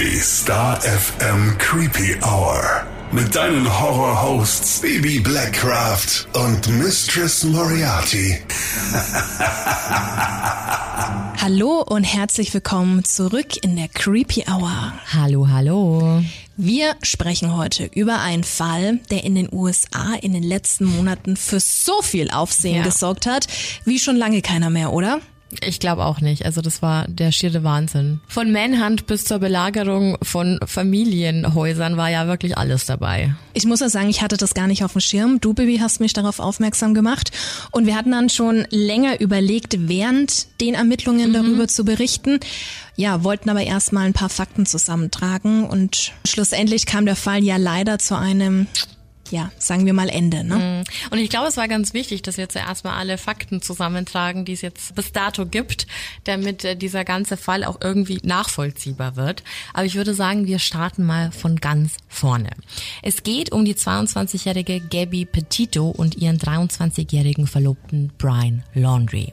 Die Star FM Creepy Hour. Mit deinen Horror-Hosts Baby Blackcraft und Mistress Moriarty. Hallo und herzlich willkommen zurück in der Creepy Hour. Hallo, hallo. Wir sprechen heute über einen Fall, der in den USA in den letzten Monaten für so viel Aufsehen Ja. gesorgt hat, wie schon lange keiner mehr, oder? Ich glaube auch nicht. Also das war der schiere Wahnsinn. Von Manhunt bis zur Belagerung von Familienhäusern war ja wirklich alles dabei. Ich muss ja sagen, ich hatte das gar nicht auf dem Schirm. Du, Bibi, hast mich darauf aufmerksam gemacht. Und wir hatten dann schon länger überlegt, während den Ermittlungen darüber zu berichten. Ja, wollten aber erstmal ein paar Fakten zusammentragen. Und schlussendlich kam der Fall ja leider zu einem, ja, sagen wir mal Ende. Ne? Und ich glaube, es war ganz wichtig, dass wir zuerst mal alle Fakten zusammentragen, die es jetzt bis dato gibt, damit äh, dieser ganze Fall auch irgendwie nachvollziehbar wird. Aber ich würde sagen, wir starten mal von ganz vorne. Es geht um die 22-jährige Gabby Petito und ihren 23-jährigen Verlobten Brian Laundrie.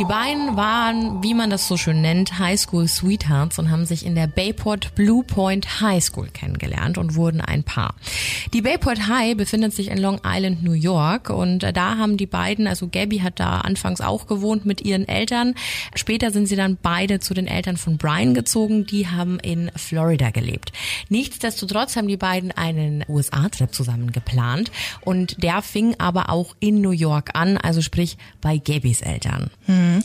Die beiden waren, wie man das so schön nennt, Highschool Sweethearts und haben sich in der Bayport Blue Point High School kennengelernt und wurden ein Paar. Die Bayport High befindet sich in Long Island, New York und äh, da haben die beiden, also Gabby hat da anfangs auch gewohnt mit ihren Eltern. Später sind sie dann beide zu den Eltern von Brian gezogen, die haben in Florida gelebt. Nichtsdestotrotz haben die beiden einen USA-Trip zusammen geplant und der fing aber auch in New York an, also sprich bei Gabbys Eltern.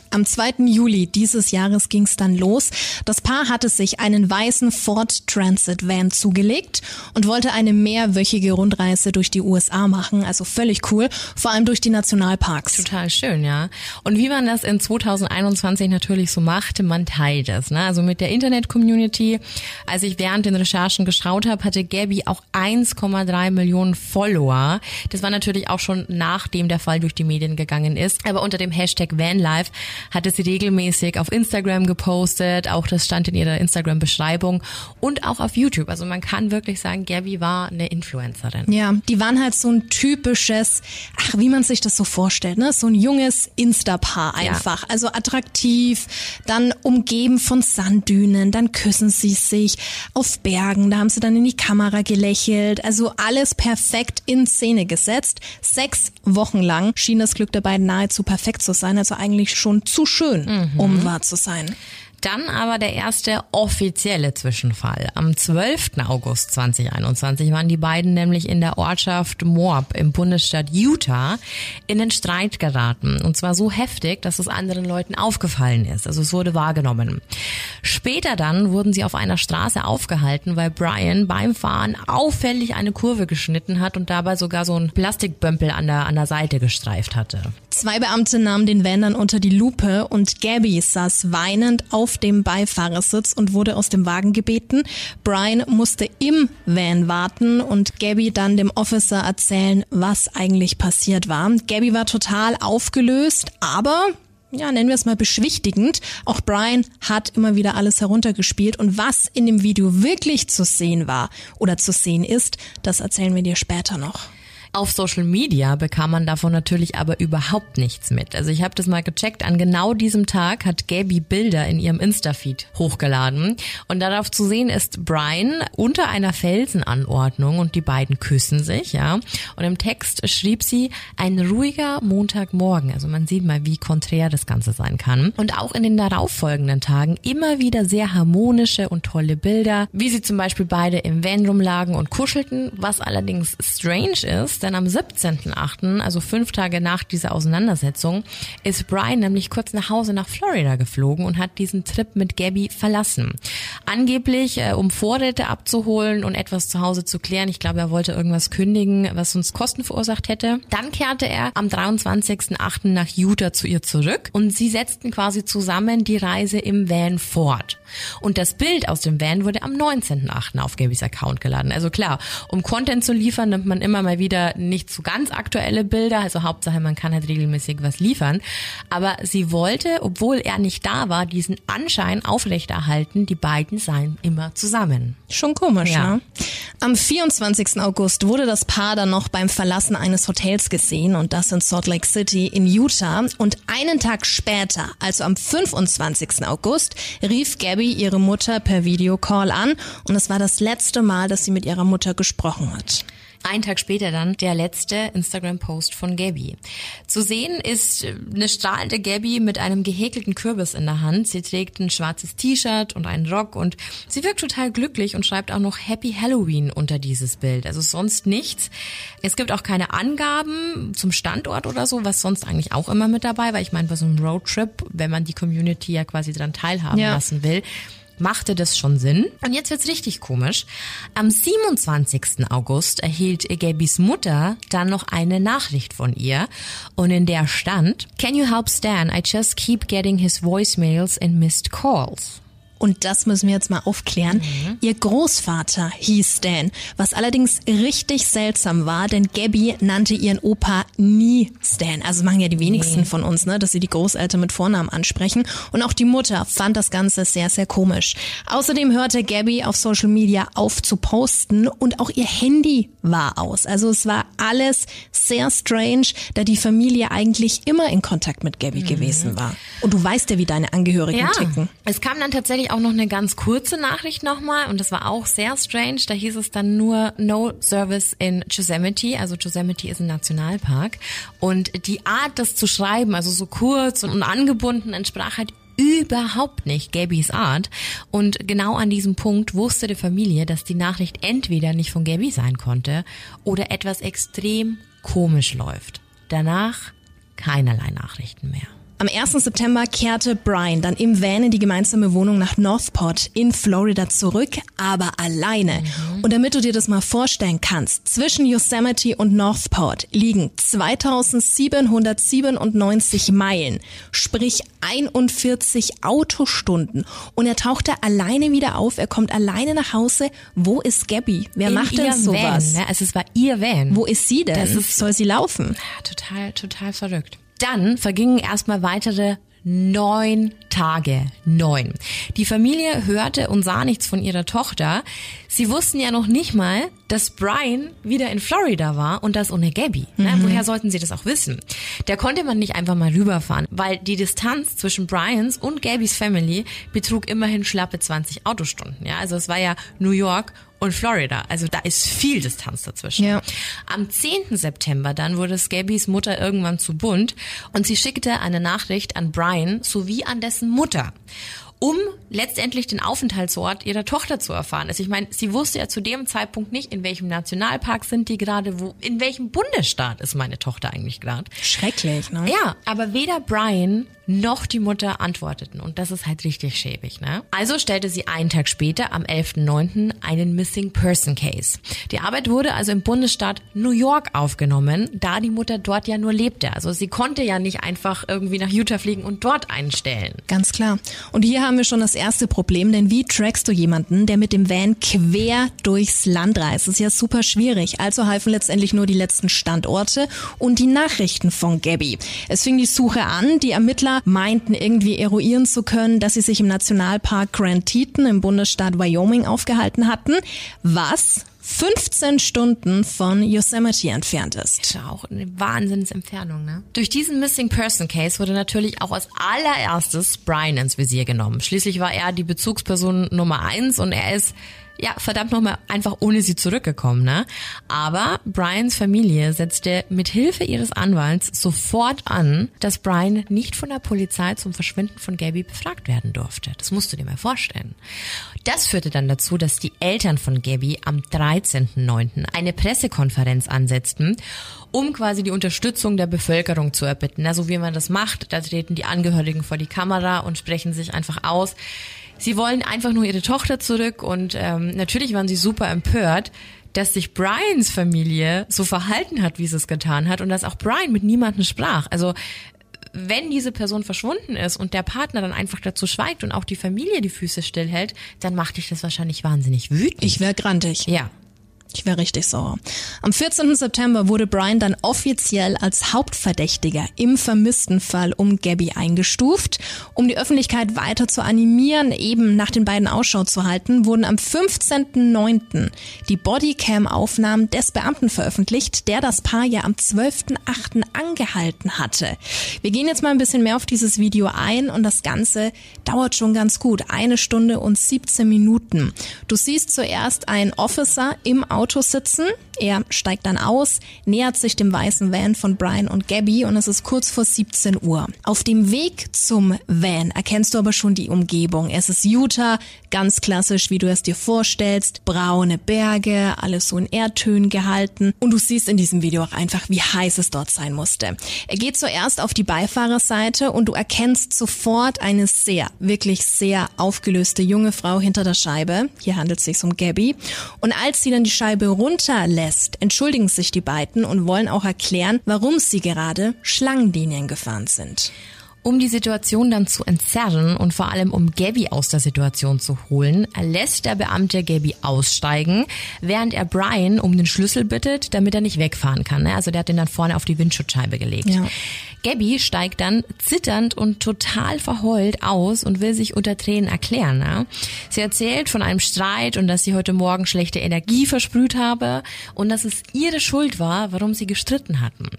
Am 2. Juli dieses Jahres ging es dann los. Das Paar hatte sich einen weißen Ford Transit Van zugelegt und wollte eine mehrwöchige Rundreise durch die USA machen. Also völlig cool, vor allem durch die Nationalparks. Total schön, ja. Und wie man das in 2021 natürlich so macht, man teilt es. Ne? Also mit der Internet-Community. Als ich während den Recherchen geschaut habe, hatte Gabby auch 1,3 Millionen Follower. Das war natürlich auch schon nachdem der Fall durch die Medien gegangen ist. Aber unter dem Hashtag Vanlife hatte sie regelmäßig auf Instagram gepostet. Auch das stand in ihrer Instagram-Beschreibung und auch auf YouTube. Also man kann wirklich sagen, Gabby war eine Influencerin. Ja, die waren halt so ein typisches, ach, wie man sich das so vorstellt, ne? So ein junges Insta-Paar einfach. Also attraktiv, dann umgeben von Sanddünen, dann küssen sie sich auf Bergen, da haben sie dann in die Kamera gelächelt. Also alles perfekt in Szene gesetzt. Sechs Wochen lang schien das Glück der beiden nahezu perfekt zu sein, also eigentlich schon zu schön, um wahr zu sein. Dann aber der erste offizielle Zwischenfall. Am 12. August 2021 waren die beiden nämlich in der Ortschaft Moab im Bundesstaat Utah in den Streit geraten. Und zwar so heftig, dass es anderen Leuten aufgefallen ist. Also es wurde wahrgenommen. Später dann wurden sie auf einer Straße aufgehalten, weil Brian beim Fahren auffällig eine Kurve geschnitten hat und dabei sogar so ein Plastikbömpel an der, an der Seite gestreift hatte. Zwei Beamte nahmen den Van dann unter die Lupe und Gabby saß weinend auf dem Beifahrersitz und wurde aus dem Wagen gebeten. Brian musste im Van warten und Gabby dann dem Officer erzählen, was eigentlich passiert war. Gabby war total aufgelöst, aber ja, nennen wir es mal beschwichtigend. Auch Brian hat immer wieder alles heruntergespielt und was in dem Video wirklich zu sehen war oder zu sehen ist, das erzählen wir dir später noch. Auf Social Media bekam man davon natürlich aber überhaupt nichts mit. Also ich habe das mal gecheckt. An genau diesem Tag hat Gabby Bilder in ihrem Insta-Feed hochgeladen. Und darauf zu sehen ist Brian unter einer Felsenanordnung und die beiden küssen sich, ja. Und im Text schrieb sie, ein ruhiger Montagmorgen. Also man sieht mal, wie konträr das Ganze sein kann. Und auch in den darauffolgenden Tagen immer wieder sehr harmonische und tolle Bilder, wie sie zum Beispiel beide im Van rumlagen und kuschelten, was allerdings strange ist, denn am 17.8., also fünf Tage nach dieser Auseinandersetzung, ist Brian nämlich kurz nach Hause nach Florida geflogen und hat diesen Trip mit Gabby verlassen. Angeblich, äh, um Vorräte abzuholen und etwas zu Hause zu klären. Ich glaube, er wollte irgendwas kündigen, was uns Kosten verursacht hätte. Dann kehrte er am 23.8. nach Utah zu ihr zurück und sie setzten quasi zusammen die Reise im Van fort. Und das Bild aus dem Van wurde am 19.8. auf Gabys Account geladen. Also klar, um Content zu liefern, nimmt man immer mal wieder nicht so ganz aktuelle Bilder, also Hauptsache man kann halt regelmäßig was liefern. Aber sie wollte, obwohl er nicht da war, diesen Anschein aufrechterhalten, die beiden seien immer zusammen. Schon komisch, Ja. ne? Am 24. August wurde das Paar dann noch beim Verlassen eines Hotels gesehen und das in Salt Lake City in Utah. Und einen Tag später, also am 25. August, rief Gabby ihre Mutter per Videocall an und es war das letzte Mal, dass sie mit ihrer Mutter gesprochen hat. Einen Tag später dann der letzte Instagram-Post von Gabby. Zu sehen ist äh, eine strahlende Gabby mit einem gehäkelten Kürbis in der Hand. Sie trägt ein schwarzes T-Shirt und einen Rock und sie wirkt total glücklich und schreibt auch noch Happy Halloween unter dieses Bild. Also sonst nichts. Es gibt auch keine Angaben zum Standort oder so, was sonst eigentlich auch immer mit dabei, weil ich meine, bei so einem Roadtrip, wenn man die Community ja quasi dran teilhaben Ja. lassen will, machte das schon Sinn. Und jetzt wird's richtig komisch. Am 27. August erhielt Gabys Mutter dann noch eine Nachricht von ihr und in der stand, Can you help Stan? I just keep getting his voicemails and missed calls. Und das müssen wir jetzt mal aufklären. Ihr Großvater hieß Stan, was allerdings richtig seltsam war, denn Gabby nannte ihren Opa nie Stan. Also machen ja die wenigsten von uns, ne, dass sie die Großeltern mit Vornamen ansprechen. Und auch die Mutter fand das Ganze sehr, sehr komisch. Außerdem hörte Gabby auf Social Media auf zu posten und auch ihr Handy war aus. Also es war alles sehr strange, da die Familie eigentlich immer in Kontakt mit Gabby gewesen war. Und du weißt ja, wie deine Angehörigen ticken. es kam dann tatsächlich auch noch eine ganz kurze Nachricht nochmal und das war auch sehr strange. Da hieß es dann nur No Service in Yosemite. Also Yosemite ist ein Nationalpark und die Art, das zu schreiben, also so kurz und angebunden, entsprach halt überhaupt nicht Gabys Art. Und genau an diesem Punkt wusste die Familie, dass die Nachricht entweder nicht von Gabby sein konnte oder etwas extrem komisch läuft. Danach keinerlei Nachrichten mehr. Am 1. September kehrte Brian dann im Van in die gemeinsame Wohnung nach Northport in Florida zurück, aber alleine. Und damit du dir das mal vorstellen kannst, zwischen Yosemite und Northport liegen 2797 Meilen, sprich 41 Autostunden. Und er tauchte alleine wieder auf, er kommt alleine nach Hause. Wo ist Gabby? Wer In macht denn sowas? Van, ne? Also es war ihr Van. Wo ist sie denn? Das ist- Soll sie laufen? Ja, total, total verrückt. Dann vergingen erstmal weitere neun Tage. Neun. Die Familie hörte und sah nichts von ihrer Tochter. Sie wussten ja noch nicht mal, dass Brian wieder in Florida war und das ohne Gabby. Ne? Woher sollten sie das auch wissen? Da konnte man nicht einfach mal rüberfahren, weil die Distanz zwischen Brians und Gabys Family betrug immerhin schlappe 20 Autostunden. Ja, also es war ja New York und Florida. Also da ist viel Distanz dazwischen. Ja. Am 10. September dann wurde Scabbys Mutter irgendwann zu bunt und sie schickte eine Nachricht an Brian sowie an dessen Mutter, um letztendlich den Aufenthaltsort ihrer Tochter zu erfahren. Also ich meine, sie wusste ja zu dem Zeitpunkt nicht, in welchem Nationalpark sind die gerade, wo, in welchem Bundesstaat ist meine Tochter eigentlich gerade. Schrecklich, ne? Ja, aber weder Brian noch die Mutter antworteten und das ist halt richtig schäbig, ne? Also stellte sie einen Tag später, am 11.09., einen Missing Person Case. Die Arbeit wurde also im Bundesstaat New York aufgenommen, da die Mutter dort ja nur lebte. Also sie konnte ja nicht einfach irgendwie nach Utah fliegen und dort einstellen. Ganz klar. Und hier haben wir schon das erste Problem, denn wie trackst du jemanden, der mit dem Van quer durchs Land reist? Das ist ja super schwierig. Also halfen letztendlich nur die letzten Standorte und die Nachrichten von Gabby. Es fing die Suche an. Die Ermittler meinten irgendwie eruieren zu können, dass sie sich im Nationalpark Grand Teton im Bundesstaat Wyoming aufgehalten hatten, was 15 Stunden von Yosemite entfernt ist. Ist ja auch eine Wahnsinnsentfernung, ne? Durch diesen Missing Person Case wurde natürlich auch als allererstes Brian ins Visier genommen. Schließlich war er die Bezugsperson Nummer eins und er ist ja, verdammt nochmal einfach ohne sie zurückgekommen, ne? Aber Brians Familie setzte mit Hilfe ihres Anwalts sofort an, dass Brian nicht von der Polizei zum Verschwinden von Gabby befragt werden durfte. Das musst du dir mal vorstellen. Das führte dann dazu, dass die Eltern von Gabby am 13.09. eine Pressekonferenz ansetzten, um quasi die Unterstützung der Bevölkerung zu erbitten. Also wie man das macht, da treten die Angehörigen vor die Kamera und sprechen sich einfach aus. Sie wollen einfach nur ihre Tochter zurück und ähm, natürlich waren sie super empört, dass sich Brians Familie so verhalten hat, wie sie es getan hat und dass auch Brian mit niemandem sprach. Also wenn diese Person verschwunden ist und der Partner dann einfach dazu schweigt und auch die Familie die Füße stillhält, dann macht dich das wahrscheinlich wahnsinnig wütend. Ich wäre grantig. ja. Ich wäre richtig sauer. Am 14. September wurde Brian dann offiziell als Hauptverdächtiger im vermissten Fall um Gabby eingestuft. Um die Öffentlichkeit weiter zu animieren, eben nach den beiden Ausschau zu halten, wurden am 15.09. die Bodycam-Aufnahmen des Beamten veröffentlicht, der das Paar ja am 12.08. angehalten hatte. Wir gehen jetzt mal ein bisschen mehr auf dieses Video ein und das Ganze dauert schon ganz gut. Eine Stunde und 17 Minuten. Du siehst zuerst einen Officer im Auto sitzen. Er steigt dann aus, nähert sich dem weißen Van von Brian und Gabby und es ist kurz vor 17 Uhr. Auf dem Weg zum Van erkennst du aber schon die Umgebung. Es ist Utah, ganz klassisch, wie du es dir vorstellst. Braune Berge, alles so in Erdtönen gehalten. Und du siehst in diesem Video auch einfach, wie heiß es dort sein musste. Er geht zuerst auf die Beifahrerseite und du erkennst sofort eine sehr, wirklich sehr aufgelöste junge Frau hinter der Scheibe. Hier handelt es sich um Gabby. Und als sie dann die Scheibe runterlässt, entschuldigen sich die beiden und wollen auch erklären, warum sie gerade Schlangenlinien gefahren sind. Um die Situation dann zu entzerren und vor allem um Gabby aus der Situation zu holen, lässt der Beamte Gabby aussteigen, während er Brian um den Schlüssel bittet, damit er nicht wegfahren kann. Ne? Also der hat den dann vorne auf die Windschutzscheibe gelegt. Ja. Gabby steigt dann zitternd und total verheult aus und will sich unter Tränen erklären. Ne? Sie erzählt von einem Streit und dass sie heute Morgen schlechte Energie versprüht habe und dass es ihre Schuld war, warum sie gestritten hatten.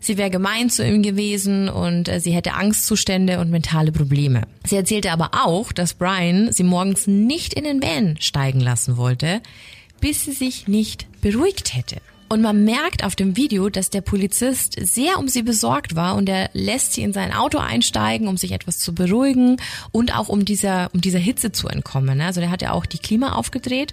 Sie wäre gemein zu ihm gewesen und äh, sie hätte Angst Angstzustände und mentale Probleme. Sie erzählte aber auch, dass Brian sie morgens nicht in den Van steigen lassen wollte, bis sie sich nicht beruhigt hätte. Und man merkt auf dem Video, dass der Polizist sehr um sie besorgt war und er lässt sie in sein Auto einsteigen, um sich etwas zu beruhigen und auch um dieser, um dieser Hitze zu entkommen. Also der hat ja auch die Klima aufgedreht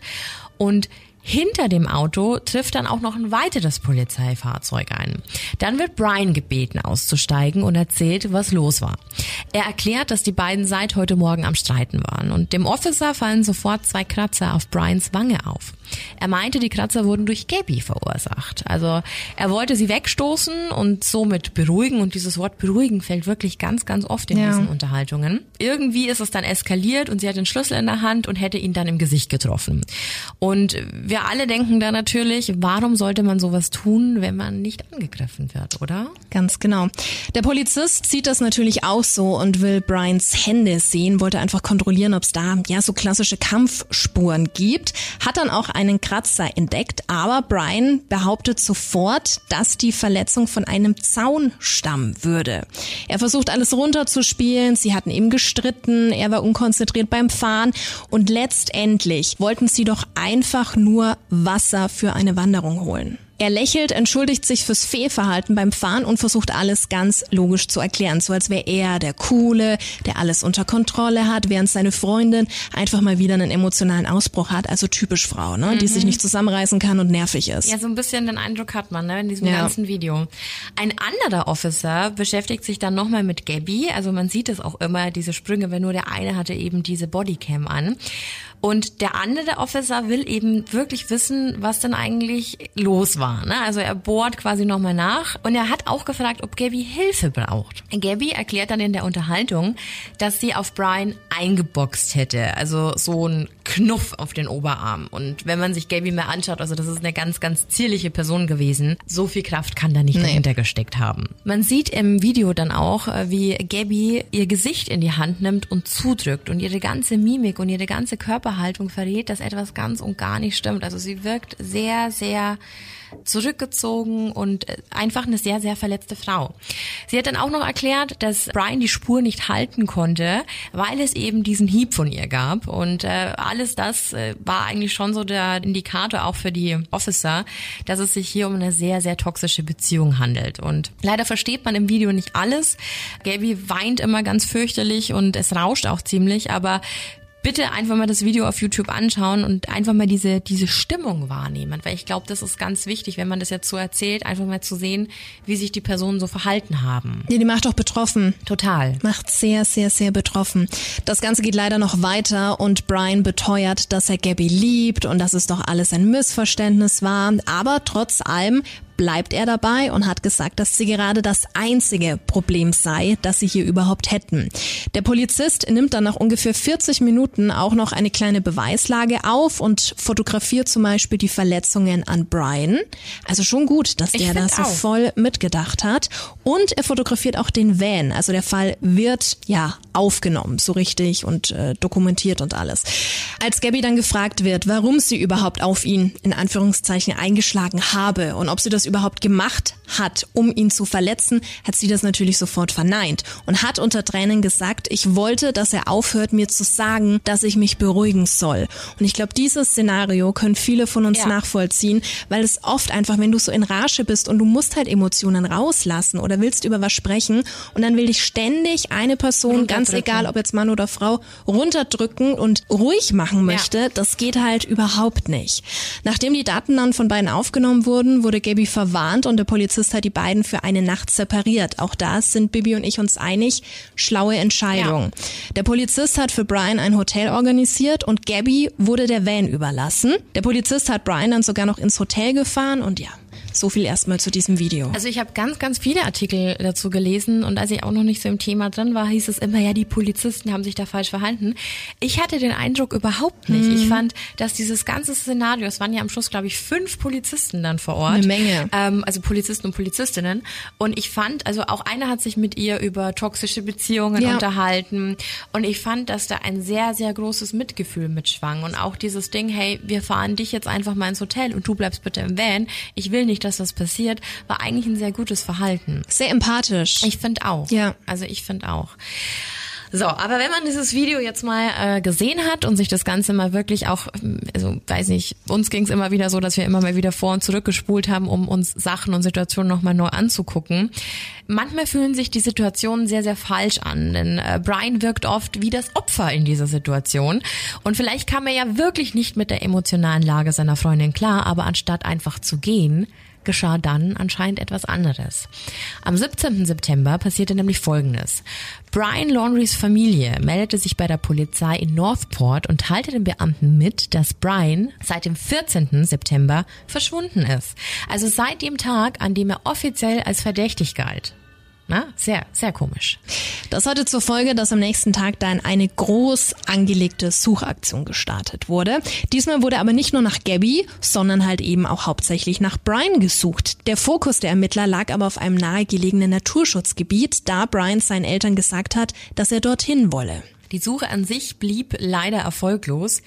und hinter dem Auto trifft dann auch noch ein weiteres Polizeifahrzeug ein. Dann wird Brian gebeten auszusteigen und erzählt, was los war. Er erklärt, dass die beiden seit heute Morgen am Streiten waren und dem Officer fallen sofort zwei Kratzer auf Brians Wange auf. Er meinte, die Kratzer wurden durch Gabby verursacht. Also er wollte sie wegstoßen und somit beruhigen. Und dieses Wort beruhigen fällt wirklich ganz, ganz oft in ja. diesen Unterhaltungen. Irgendwie ist es dann eskaliert und sie hat den Schlüssel in der Hand und hätte ihn dann im Gesicht getroffen. Und wir alle denken da natürlich, warum sollte man sowas tun, wenn man nicht angegriffen wird, oder? Ganz genau. Der Polizist sieht das natürlich auch so und will Brians Hände sehen, wollte einfach kontrollieren, ob es da ja so klassische Kampfspuren gibt. Hat dann auch einen Kratzer entdeckt, aber Brian behauptet sofort, dass die Verletzung von einem Zaun stammen würde. Er versucht alles runterzuspielen, sie hatten eben gestritten, er war unkonzentriert beim Fahren und letztendlich wollten sie doch einfach nur Wasser für eine Wanderung holen. Er lächelt, entschuldigt sich fürs Fehlverhalten beim Fahren und versucht alles ganz logisch zu erklären, so als wäre er der Coole, der alles unter Kontrolle hat, während seine Freundin einfach mal wieder einen emotionalen Ausbruch hat, also typisch Frau, ne, mhm. die sich mhm. nicht zusammenreißen kann und nervig ist. Ja, so ein bisschen den Eindruck hat man ne, in diesem ja. ganzen Video. Ein anderer Officer beschäftigt sich dann nochmal mit Gabby, also man sieht es auch immer, diese Sprünge, wenn nur der eine hatte eben diese Bodycam an. Und der andere Officer will eben wirklich wissen, was denn eigentlich los war. Ne? Also er bohrt quasi nochmal nach und er hat auch gefragt, ob Gabby Hilfe braucht. Gabby erklärt dann in der Unterhaltung, dass sie auf Brian eingeboxt hätte. Also so ein Knuff auf den Oberarm. Und wenn man sich Gabby mehr anschaut, also das ist eine ganz, ganz zierliche Person gewesen. So viel Kraft kann da nicht nee. dahinter gesteckt haben. Man sieht im Video dann auch, äh, wie Gabby ihr Gesicht in die Hand nimmt und zudrückt und ihre ganze Mimik und ihre ganze Körper Körperhaltung verrät, dass etwas ganz und gar nicht stimmt. Also sie wirkt sehr, sehr zurückgezogen und äh, einfach eine sehr, sehr verletzte Frau. Sie hat dann auch noch erklärt, dass Brian die Spur nicht halten konnte, weil es eben diesen Hieb von ihr gab. Und äh, alles das äh, war eigentlich schon so der Indikator auch für die Officer, dass es sich hier um eine sehr, sehr toxische Beziehung handelt. Und leider versteht man im Video nicht alles. Gabby weint immer ganz fürchterlich und es rauscht auch ziemlich, aber bitte einfach mal das Video auf YouTube anschauen und einfach mal diese, diese Stimmung wahrnehmen. Weil ich glaube, das ist ganz wichtig, wenn man das jetzt so erzählt, einfach mal zu sehen, wie sich die Personen so verhalten haben. Ja, die macht doch betroffen. Total. Macht sehr, sehr, sehr betroffen. Das Ganze geht leider noch weiter und Brian beteuert, dass er Gabby liebt und dass es doch alles ein Missverständnis war. Aber trotz allem bleibt er dabei und hat gesagt, dass sie gerade das einzige Problem sei, das sie hier überhaupt hätten. Der Polizist nimmt dann nach ungefähr 40 Minuten auch noch eine kleine Beweislage auf und fotografiert zum Beispiel die Verletzungen an Brian. Also schon gut, dass der da so auch. voll mitgedacht hat. Und er fotografiert auch den Van. Also der Fall wird ja aufgenommen, so richtig und äh, dokumentiert und alles. Als Gabby dann gefragt wird, warum sie überhaupt auf ihn in Anführungszeichen eingeschlagen habe und ob sie das überhaupt gemacht hat, um ihn zu verletzen, hat sie das natürlich sofort verneint und hat unter Tränen gesagt, ich wollte, dass er aufhört, mir zu sagen, dass ich mich beruhigen soll. Und ich glaube, dieses Szenario können viele von uns ja. nachvollziehen, weil es oft einfach, wenn du so in Rage bist und du musst halt Emotionen rauslassen oder willst über was sprechen und dann will dich ständig eine Person, ganz egal ob jetzt Mann oder Frau, runterdrücken und ruhig machen möchte, ja. das geht halt überhaupt nicht. Nachdem die Daten dann von beiden aufgenommen wurden, wurde Gabby verwarnt und der Polizist hat die beiden für eine Nacht separiert. Auch da sind Bibi und ich uns einig, schlaue Entscheidung. Ja. Der Polizist hat für Brian ein Hotel organisiert und Gabby wurde der Van überlassen. Der Polizist hat Brian dann sogar noch ins Hotel gefahren und ja, so viel erstmal zu diesem Video. Also ich habe ganz, ganz viele Artikel dazu gelesen und als ich auch noch nicht so im Thema drin war, hieß es immer, ja, die Polizisten haben sich da falsch verhalten. Ich hatte den Eindruck überhaupt nicht. Hm. Ich fand, dass dieses ganze Szenario, es waren ja am Schluss, glaube ich, fünf Polizisten dann vor Ort. Eine Menge. Ähm, also Polizisten und Polizistinnen. Und ich fand, also auch einer hat sich mit ihr über toxische Beziehungen ja. unterhalten. Und ich fand, dass da ein sehr, sehr großes Mitgefühl mitschwang. Und auch dieses Ding, hey, wir fahren dich jetzt einfach mal ins Hotel und du bleibst bitte im Van. Ich will nicht, dass das passiert, war eigentlich ein sehr gutes Verhalten. Sehr empathisch. Ich finde auch. Ja. Also ich finde auch. So, aber wenn man dieses Video jetzt mal äh, gesehen hat und sich das Ganze mal wirklich auch, also weiß nicht, uns ging es immer wieder so, dass wir immer mal wieder vor und zurück gespult haben, um uns Sachen und Situationen nochmal neu anzugucken. Manchmal fühlen sich die Situationen sehr, sehr falsch an, denn äh, Brian wirkt oft wie das Opfer in dieser Situation. Und vielleicht kam er ja wirklich nicht mit der emotionalen Lage seiner Freundin klar, aber anstatt einfach zu gehen, geschah dann anscheinend etwas anderes. Am 17. September passierte nämlich Folgendes. Brian Laundries Familie meldete sich bei der Polizei in Northport und teilte den Beamten mit, dass Brian seit dem 14. September verschwunden ist. Also seit dem Tag, an dem er offiziell als verdächtig galt. Na, sehr, sehr komisch. Das hatte zur Folge, dass am nächsten Tag dann eine groß angelegte Suchaktion gestartet wurde. Diesmal wurde aber nicht nur nach Gabby, sondern halt eben auch hauptsächlich nach Brian gesucht. Der Fokus der Ermittler lag aber auf einem nahegelegenen Naturschutzgebiet, da Brian seinen Eltern gesagt hat, dass er dorthin wolle. Die Suche an sich blieb leider erfolglos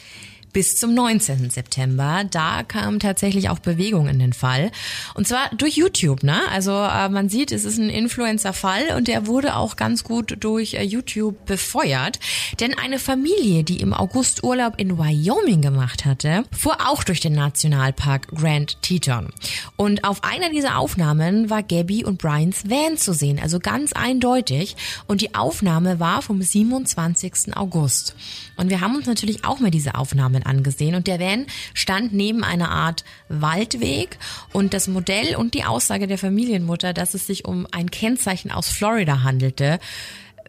bis zum 19. September. Da kam tatsächlich auch Bewegung in den Fall. Und zwar durch YouTube, ne? Also äh, man sieht, es ist ein Influencer-Fall und der wurde auch ganz gut durch äh, YouTube befeuert. Denn eine Familie, die im August Urlaub in Wyoming gemacht hatte, fuhr auch durch den Nationalpark Grand Teton. Und auf einer dieser Aufnahmen war Gabby und Brians Van zu sehen, also ganz eindeutig. Und die Aufnahme war vom 27. August. Und wir haben uns natürlich auch mal diese Aufnahmen angesehen und der Van stand neben einer Art Waldweg und das Modell und die Aussage der Familienmutter, dass es sich um ein Kennzeichen aus Florida handelte,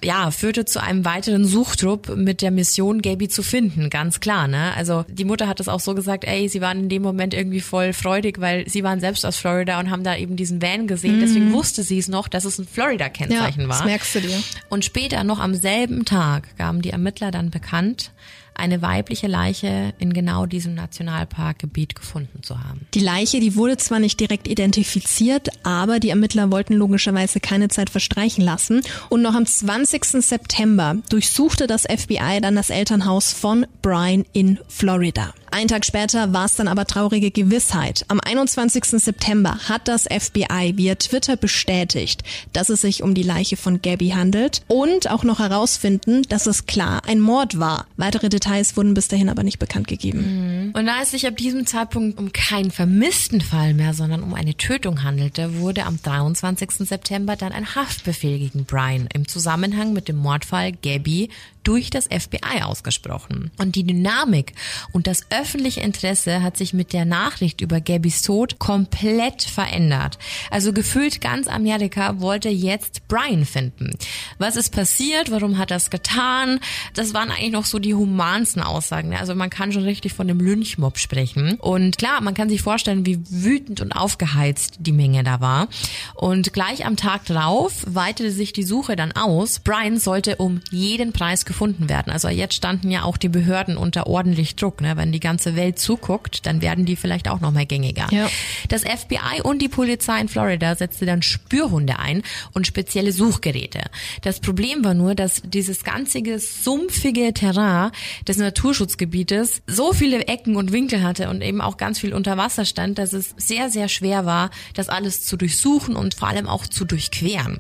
ja, führte zu einem weiteren Suchtrupp mit der Mission, Gaby zu finden, ganz klar, ne? Also die Mutter hat es auch so gesagt, ey, sie waren in dem Moment irgendwie voll freudig, weil sie waren selbst aus Florida und haben da eben diesen Van gesehen. Mhm. Deswegen wusste sie es noch, dass es ein Florida-Kennzeichen ja, war. Das merkst du dir. Und später, noch am selben Tag, gaben die Ermittler dann bekannt, eine weibliche Leiche in genau diesem Nationalparkgebiet gefunden zu haben. Die Leiche, die wurde zwar nicht direkt identifiziert, aber die Ermittler wollten logischerweise keine Zeit verstreichen lassen. Und noch am 20. September durchsuchte das FBI dann das Elternhaus von Brian in Florida. Ein Tag später war es dann aber traurige Gewissheit. Am 21. September hat das FBI via Twitter bestätigt, dass es sich um die Leiche von Gabby handelt und auch noch herausfinden, dass es klar ein Mord war. Weitere Details wurden bis dahin aber nicht bekannt gegeben. Mhm. Und da es sich ab diesem Zeitpunkt um keinen vermissten Fall mehr, sondern um eine Tötung handelte, wurde am 23. September dann ein Haftbefehl gegen Brian im Zusammenhang mit dem Mordfall Gabby durch das FBI ausgesprochen. Und die Dynamik und das öffentliche Interesse hat sich mit der Nachricht über Gabys Tod komplett verändert. Also gefühlt ganz Amerika wollte jetzt Brian finden. Was ist passiert? Warum hat es getan? Das waren eigentlich noch so die humansten Aussagen. Also man kann schon richtig von einem Lynchmob sprechen. Und klar, man kann sich vorstellen, wie wütend und aufgeheizt die Menge da war. Und gleich am Tag drauf weitete sich die Suche dann aus. Brian sollte um jeden Preis gefunden werden. Also jetzt standen ja auch die Behörden unter ordentlich Druck. Ne? Wenn die ganze Welt zuguckt, dann werden die vielleicht auch noch mal gängiger. Ja. Das FBI und die Polizei in Florida setzte dann Spürhunde ein und spezielle Suchgeräte. Das Problem war nur, dass dieses ganzige sumpfige Terrain des Naturschutzgebietes so viele Ecken und Winkel hatte und eben auch ganz viel unter Wasser stand, dass es sehr, sehr schwer war, das alles zu durchsuchen und vor allem auch zu durchqueren.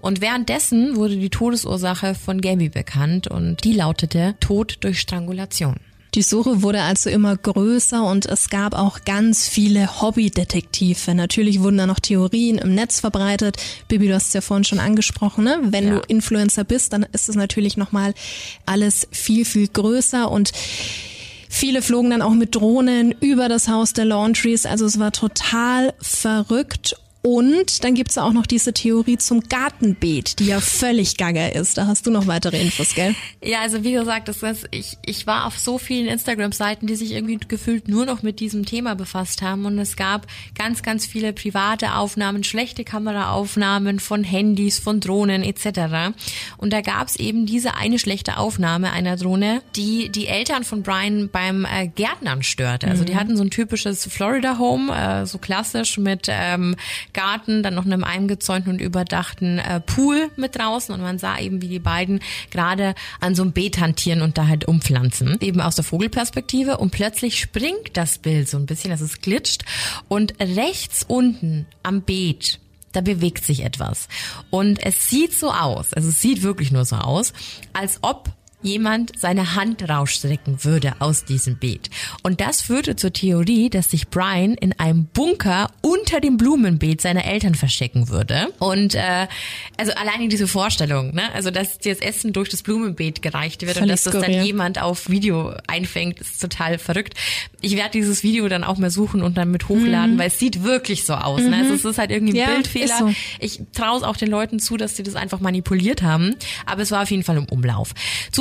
Und währenddessen wurde die Todesursache von Gaby bekannt und die lautete Tod durch Strangulation. Die Suche wurde also immer größer und es gab auch ganz viele Hobbydetektive. Natürlich wurden da noch Theorien im Netz verbreitet. Bibi, du hast es ja vorhin schon angesprochen, ne? Wenn ja. du Influencer bist, dann ist es natürlich nochmal alles viel, viel größer und Viele flogen dann auch mit Drohnen über das Haus der Laundries. Also es war total verrückt und dann gibt's ja auch noch diese Theorie zum Gartenbeet, die ja völlig gaga ist. Da hast du noch weitere Infos, gell? Ja, also wie gesagt, das ist, ich, ich war auf so vielen Instagram-Seiten, die sich irgendwie gefühlt nur noch mit diesem Thema befasst haben. Und es gab ganz, ganz viele private Aufnahmen, schlechte Kameraaufnahmen von Handys, von Drohnen etc. Und da gab's eben diese eine schlechte Aufnahme einer Drohne, die die Eltern von Brian beim äh, Gärtnern störte. Also die mhm. hatten so ein typisches Florida-Home, äh, so klassisch mit ähm, Garten, dann noch einem eingezäunten und überdachten äh, Pool mit draußen. Und man sah eben, wie die beiden gerade an so einem Beet hantieren und da halt umpflanzen, eben aus der Vogelperspektive. Und plötzlich springt das Bild so ein bisschen, dass es glitscht. Und rechts unten am Beet da bewegt sich etwas. Und es sieht so aus, also es sieht wirklich nur so aus, als ob jemand seine Hand rausstrecken würde aus diesem Beet. Und das führte zur Theorie, dass sich Brian in einem Bunker unter dem Blumenbeet seiner Eltern verstecken würde. Und äh, also alleine diese Vorstellung, ne? also dass das Essen durch das Blumenbeet gereicht wird Völlig und dass das dann jemand auf Video einfängt, ist total verrückt. Ich werde dieses Video dann auch mal suchen und dann mit hochladen, mhm. weil es sieht wirklich so aus. Mhm. Ne? Also es ist halt irgendwie ein ja, Bildfehler. So. Ich traue es auch den Leuten zu, dass sie das einfach manipuliert haben, aber es war auf jeden Fall im Umlauf.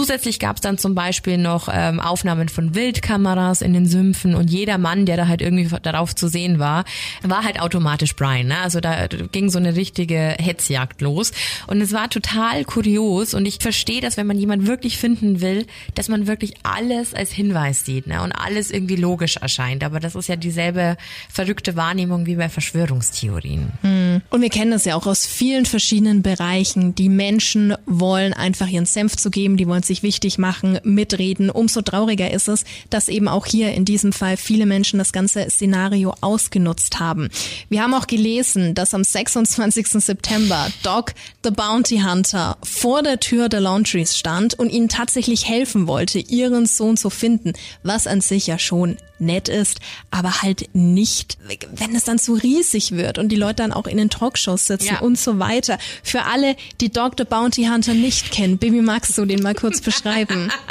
Zusätzlich gab es dann zum Beispiel noch ähm, Aufnahmen von Wildkameras in den Sümpfen und jeder Mann, der da halt irgendwie darauf zu sehen war, war halt automatisch Brian. Ne? Also da ging so eine richtige Hetzjagd los und es war total kurios und ich verstehe das, wenn man jemanden wirklich finden will, dass man wirklich alles als Hinweis sieht ne? und alles irgendwie logisch erscheint. Aber das ist ja dieselbe verrückte Wahrnehmung wie bei Verschwörungstheorien. Hm. Und wir kennen das ja auch aus vielen verschiedenen Bereichen. Die Menschen wollen einfach ihren Senf zu geben, die wollen sich wichtig machen, mitreden. Umso trauriger ist es, dass eben auch hier in diesem Fall viele Menschen das ganze Szenario ausgenutzt haben. Wir haben auch gelesen, dass am 26. September Doc the Bounty Hunter vor der Tür der Laundries stand und ihnen tatsächlich helfen wollte, ihren Sohn zu finden, was an sich ja schon nett ist, aber halt nicht, wenn es dann zu riesig wird und die Leute dann auch in den Talkshows sitzen ja. und so weiter. Für alle, die the Bounty Hunter nicht kennen, Baby, magst du den mal kurz beschreiben?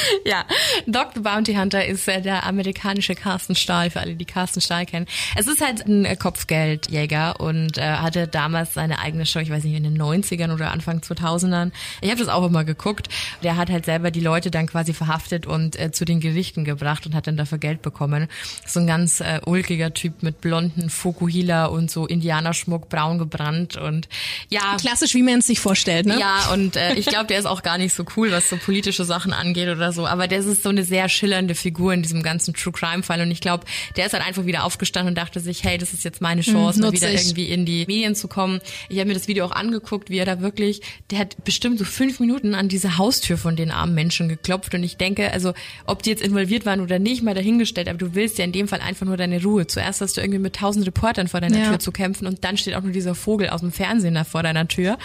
ja, the Bounty Hunter ist äh, der amerikanische Carsten Stahl, für alle, die Carsten Stahl kennen. Es ist halt ein äh, Kopfgeldjäger und äh, hatte damals seine eigene Show, ich weiß nicht, in den 90ern oder Anfang 2000ern. Ich habe das auch immer geguckt. Der hat halt selber die Leute dann quasi verhaftet und äh, zu den Gerichten gebracht und hat dann dafür Geld bekommen. So ein ganz äh, ulkiger Typ mit blonden Fukuhila und so Indianerschmuck, braun gebrannt und ja. Klassisch, wie man es sich vorstellt, ne? Ja, und äh, ich glaube, der ist auch gar nicht so cool, was so politische Sachen angeht oder so. Aber das ist so eine sehr schillernde Figur in diesem ganzen True Crime Fall. Und ich glaube, der ist halt einfach wieder aufgestanden und dachte sich, hey, das ist jetzt meine hm, Chance, hm, mal wieder ich. irgendwie in die Medien zu kommen. Ich habe mir das Video auch angeguckt, wie er da wirklich, der hat bestimmt so fünf Minuten an diese Haustür von den armen Menschen geklopft. Und ich denke, also ob die jetzt involviert waren oder nicht, mal dahingestellt, aber du willst ja in dem Fall einfach nur deine Ruhe. Zuerst hast du irgendwie mit tausend Reportern vor deiner ja. Tür zu kämpfen und dann steht auch nur dieser Vogel aus dem Fernsehen da vor deiner Tür.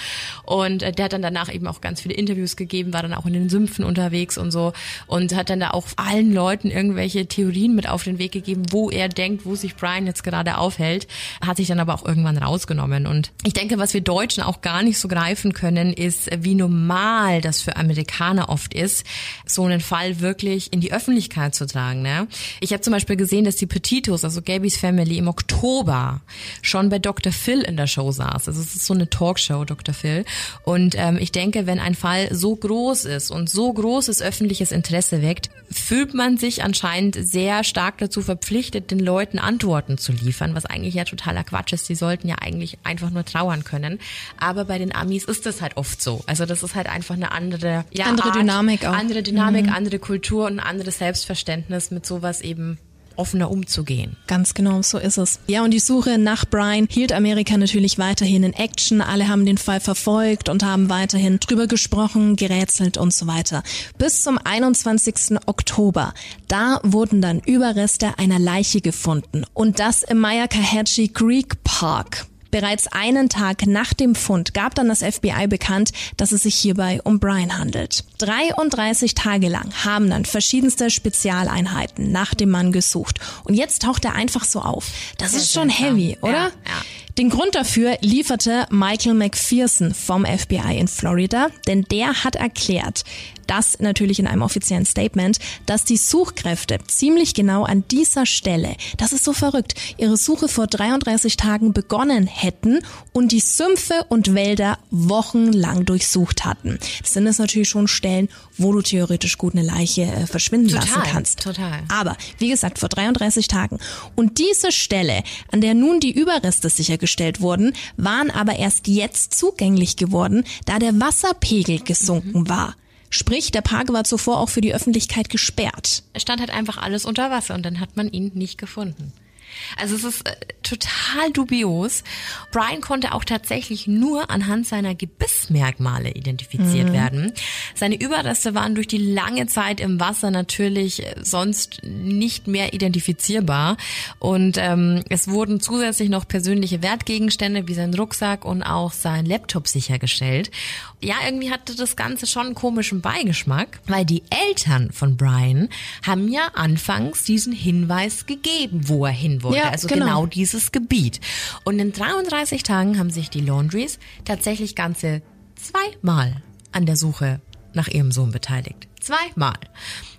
Und äh, der hat dann danach eben auch ganz viele Interviews gegeben, war dann auch in den Sümpfen unterwegs und so. Und hat dann da auch allen Leuten irgendwelche Theorien mit auf den Weg gegeben, wo er denkt, wo sich Brian jetzt gerade aufhält, hat sich dann aber auch irgendwann rausgenommen. Und ich denke, was wir Deutschen auch gar nicht so greifen können, ist, wie normal das für Amerikaner oft ist, so einen Fall wirklich in die Öffentlichkeit zu tragen. Ne? Ich habe zum Beispiel gesehen, dass die Petitos, also Gabys Family, im Oktober schon bei Dr. Phil in der Show saß. Also es ist so eine Talkshow, Dr. Phil. Und ähm, ich denke, wenn ein Fall so groß ist und so großes öffentliches Interesse weckt, fühlt man sich anscheinend sehr stark dazu verpflichtet, den Leuten Antworten zu liefern, was eigentlich ja totaler Quatsch ist. Die sollten ja eigentlich einfach nur trauern können. Aber bei den Amis ist das halt oft so. Also das ist halt einfach eine andere, ja, andere Art, Dynamik auch. Andere Dynamik, mhm. andere Kultur und ein anderes Selbstverständnis mit sowas eben offener umzugehen. Ganz genau, so ist es. Ja, und die Suche nach Brian hielt Amerika natürlich weiterhin in Action. Alle haben den Fall verfolgt und haben weiterhin drüber gesprochen, gerätselt und so weiter. Bis zum 21. Oktober. Da wurden dann Überreste einer Leiche gefunden. Und das im Mayakahatchee Creek Park. Bereits einen Tag nach dem Fund gab dann das FBI bekannt, dass es sich hierbei um Brian handelt. 33 Tage lang haben dann verschiedenste Spezialeinheiten nach dem Mann gesucht. Und jetzt taucht er einfach so auf. Das ist schon heavy, oder? Ja, ja. Den Grund dafür lieferte Michael McPherson vom FBI in Florida, denn der hat erklärt, das natürlich in einem offiziellen Statement, dass die Suchkräfte ziemlich genau an dieser Stelle, das ist so verrückt, ihre Suche vor 33 Tagen begonnen hätten und die Sümpfe und Wälder wochenlang durchsucht hatten. Das sind es natürlich schon Stellen, wo du theoretisch gut eine Leiche äh, verschwinden total, lassen kannst. Total. Aber wie gesagt, vor 33 Tagen. Und diese Stelle, an der nun die Überreste sichergestellt wurden, waren aber erst jetzt zugänglich geworden, da der Wasserpegel gesunken mhm. war. Sprich, der Park war zuvor auch für die Öffentlichkeit gesperrt. Es stand halt einfach alles unter Wasser und dann hat man ihn nicht gefunden. Also es ist äh, total dubios. Brian konnte auch tatsächlich nur anhand seiner Gebissmerkmale identifiziert mhm. werden. Seine Überreste waren durch die lange Zeit im Wasser natürlich äh, sonst nicht mehr identifizierbar. Und ähm, es wurden zusätzlich noch persönliche Wertgegenstände wie sein Rucksack und auch sein Laptop sichergestellt. Ja, irgendwie hatte das Ganze schon einen komischen Beigeschmack, weil die Eltern von Brian haben ja anfangs diesen Hinweis gegeben, wo er hin wollte. Ja, also genau. genau dieses Gebiet. Und in 33 Tagen haben sich die Laundries tatsächlich ganze zweimal an der Suche nach ihrem Sohn beteiligt. Zweimal.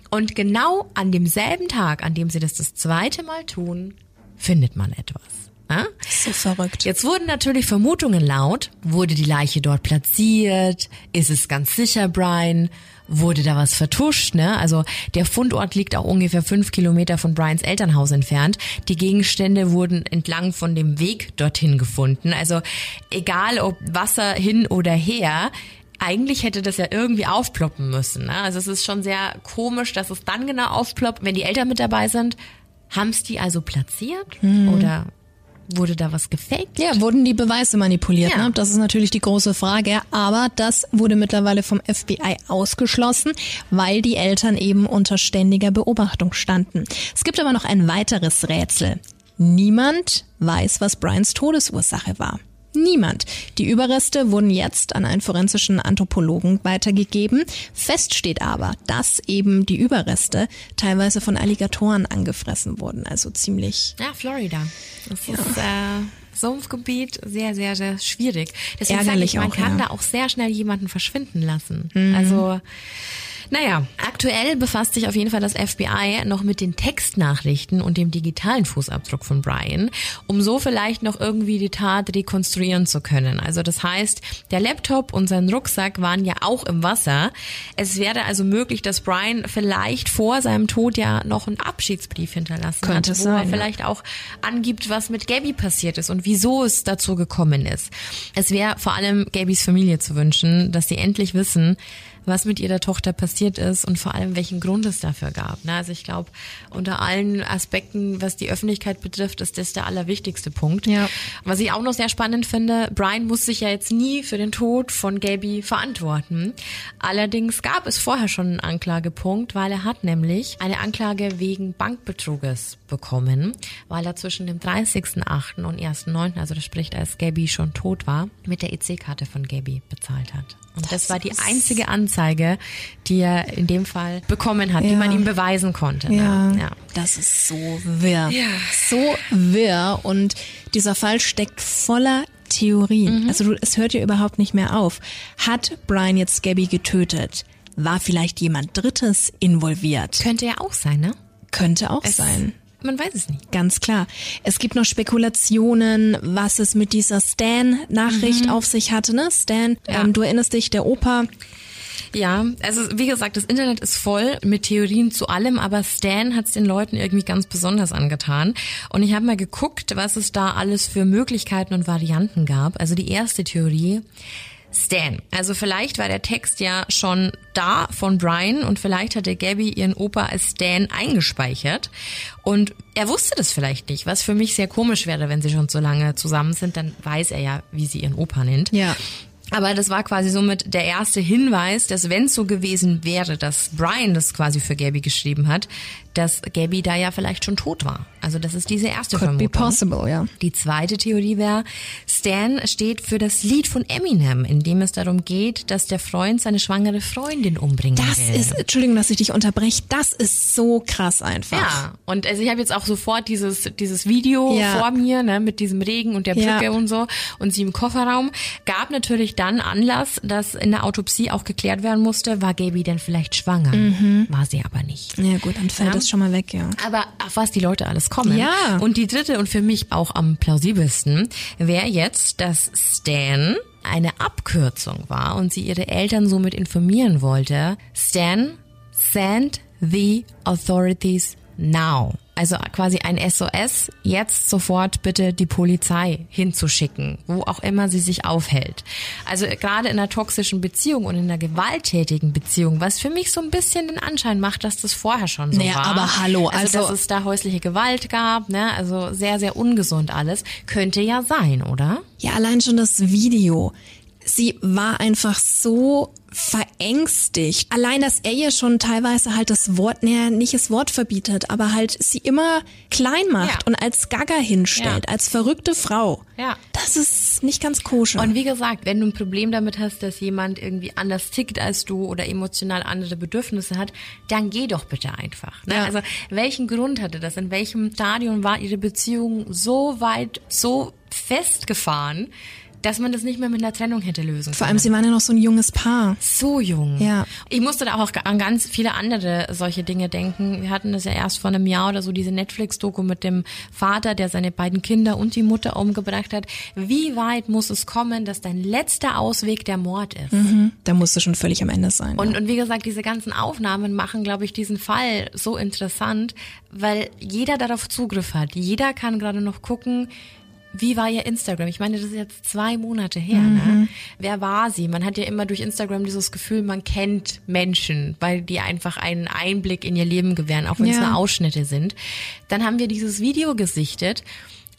Und genau an demselben Tag, an dem sie das das zweite Mal tun, findet man etwas. Ja? So verrückt. Jetzt wurden natürlich Vermutungen laut. Wurde die Leiche dort platziert? Ist es ganz sicher Brian? Wurde da was vertuscht, ne? Also der Fundort liegt auch ungefähr fünf Kilometer von Brians Elternhaus entfernt. Die Gegenstände wurden entlang von dem Weg dorthin gefunden. Also egal ob Wasser hin oder her, eigentlich hätte das ja irgendwie aufploppen müssen. Ne? Also es ist schon sehr komisch, dass es dann genau aufploppt, wenn die Eltern mit dabei sind. Haben es die also platziert? Hm. Oder Wurde da was gefaked? Ja, wurden die Beweise manipuliert? Ja. Ne? Das ist natürlich die große Frage. Aber das wurde mittlerweile vom FBI ausgeschlossen, weil die Eltern eben unter ständiger Beobachtung standen. Es gibt aber noch ein weiteres Rätsel. Niemand weiß, was Brians Todesursache war. Niemand. Die Überreste wurden jetzt an einen forensischen Anthropologen weitergegeben. Fest steht aber, dass eben die Überreste teilweise von Alligatoren angefressen wurden. Also ziemlich. Ja, Florida. Das ja. ist äh, Sumpfgebiet sehr, sehr, sehr schwierig. Deswegen Ärgerlich sage ich, man auch, kann ja. da auch sehr schnell jemanden verschwinden lassen. Mhm. Also naja, aktuell befasst sich auf jeden Fall das FBI noch mit den Textnachrichten und dem digitalen Fußabdruck von Brian, um so vielleicht noch irgendwie die Tat rekonstruieren zu können. Also das heißt, der Laptop und sein Rucksack waren ja auch im Wasser. Es wäre also möglich, dass Brian vielleicht vor seinem Tod ja noch einen Abschiedsbrief hinterlassen Könnte hat, wo sein, er vielleicht auch angibt, was mit Gabby passiert ist und wieso es dazu gekommen ist. Es wäre vor allem Gabbys Familie zu wünschen, dass sie endlich wissen, was mit ihrer Tochter passiert ist und vor allem welchen Grund es dafür gab. Ne? Also ich glaube, unter allen Aspekten, was die Öffentlichkeit betrifft, ist das der allerwichtigste Punkt. Ja. Was ich auch noch sehr spannend finde, Brian muss sich ja jetzt nie für den Tod von Gabby verantworten. Allerdings gab es vorher schon einen Anklagepunkt, weil er hat nämlich eine Anklage wegen Bankbetruges bekommen, weil er zwischen dem 30.8. und 1.9., also das spricht, als Gabby schon tot war, mit der EC-Karte von Gabby bezahlt hat. Und das, das war die einzige Anzeige, die er in dem Fall bekommen hat, die Ja. man ihm beweisen konnte. Ja, Ne? ja. das ist so wirr. So wirr und dieser Fall steckt voller Theorien. Mhm. Also du, es hört ja überhaupt nicht mehr auf. Hat Brian jetzt Gabby getötet? War vielleicht jemand Drittes involviert? Könnte ja auch sein, ne? Könnte auch Es- sein. Man weiß es nicht. Ganz klar. Es gibt noch Spekulationen, was es mit dieser Stan-Nachricht auf sich hatte. Ne? Stan, Mhm. Ja. ähm, du erinnerst dich, der Opa, Ja, also wie gesagt, das Internet ist voll mit Theorien zu allem, aber Stan hat es den Leuten irgendwie ganz besonders angetan. Und ich habe mal geguckt, was es da alles für Möglichkeiten und Varianten gab. Also die erste Theorie. Stan. Also vielleicht war der Text ja schon da von Brian und vielleicht hatte Gabby ihren Opa als Stan eingespeichert und er wusste das vielleicht nicht, was für mich sehr komisch wäre, wenn sie schon so lange zusammen sind, dann weiß er ja, wie sie ihren Opa nennt. Ja. Aber das war quasi somit der erste Hinweis, dass wenn es so gewesen wäre, dass Brian das quasi für Gabby geschrieben hat, dass Gabby da ja vielleicht schon tot war. Also das ist diese erste could be Vermutung. possible, ja. Die zweite Theorie wäre, Stan steht für das Lied von Eminem, in dem es darum geht, dass der Freund seine schwangere Freundin umbringen Das will. ist, Entschuldigung, dass ich dich unterbreche, das ist so krass einfach. Ja, und also ich habe jetzt auch sofort dieses dieses Video Ja. vor mir, ne, mit diesem Regen und der Ja. Brücke und so und sie im Kofferraum. Gab natürlich dann Anlass, dass in der Autopsie auch geklärt werden musste, war Gaby denn vielleicht schwanger? War sie aber nicht. Ja gut, dann fällt Ja. Das schon mal weg, ja. Aber auf was die Leute alles kommen. Ja. Und die dritte und für mich auch am plausibelsten wäre jetzt, dass Stan eine Abkürzung war und sie ihre Eltern somit informieren wollte. Stan, send the authorities now. Also quasi ein SOS, jetzt sofort bitte die Polizei hinzuschicken, wo auch immer sie sich aufhält. Also gerade in einer toxischen Beziehung und in einer gewalttätigen Beziehung, was für mich so ein bisschen den Anschein macht, dass das vorher schon so Naja, war. aber hallo, also, also- dass es da häusliche Gewalt gab, ne, also sehr, sehr ungesund alles, könnte ja sein, oder? Ja, allein schon das Video. Sie war einfach so verängstigt. Allein, dass er ihr schon teilweise halt das Wort, naja, nicht das Wort verbietet, aber halt sie immer klein macht Ja. und als Gaga hinstellt, Ja. als verrückte Frau. Ja. Das ist nicht ganz koscher. Und wie gesagt, wenn du ein Problem damit hast, dass jemand irgendwie anders tickt als du oder emotional andere Bedürfnisse hat, dann geh doch bitte einfach. Ne? Ja. Also welchen Grund hatte das? In welchem Stadion war ihre Beziehung so weit, so festgefahren, dass man das nicht mehr mit einer Trennung hätte lösen Vor können? allem, sie waren ja noch so ein junges Paar. so jung. Ja. Ich musste da auch an ganz viele andere solche Dinge denken. Wir hatten das ja erst vor einem Jahr oder so, diese Netflix-Doku mit dem Vater, der seine beiden Kinder und die Mutter umgebracht hat. Wie weit muss es kommen, dass dein letzter Ausweg der Mord ist? Da musste schon völlig am Ende sein. Und, und wie gesagt, diese ganzen Aufnahmen machen, glaube ich, diesen Fall so interessant, weil jeder darauf Zugriff hat. Jeder kann gerade noch gucken, wie war ihr Instagram? Ich meine, das ist jetzt zwei Monate her. Ne? Wer war sie? Man hat ja immer durch Instagram dieses Gefühl, man kennt Menschen, weil die einfach einen Einblick in ihr Leben gewähren, auch wenn es Ja. nur Ausschnitte sind. Dann haben wir dieses Video gesichtet.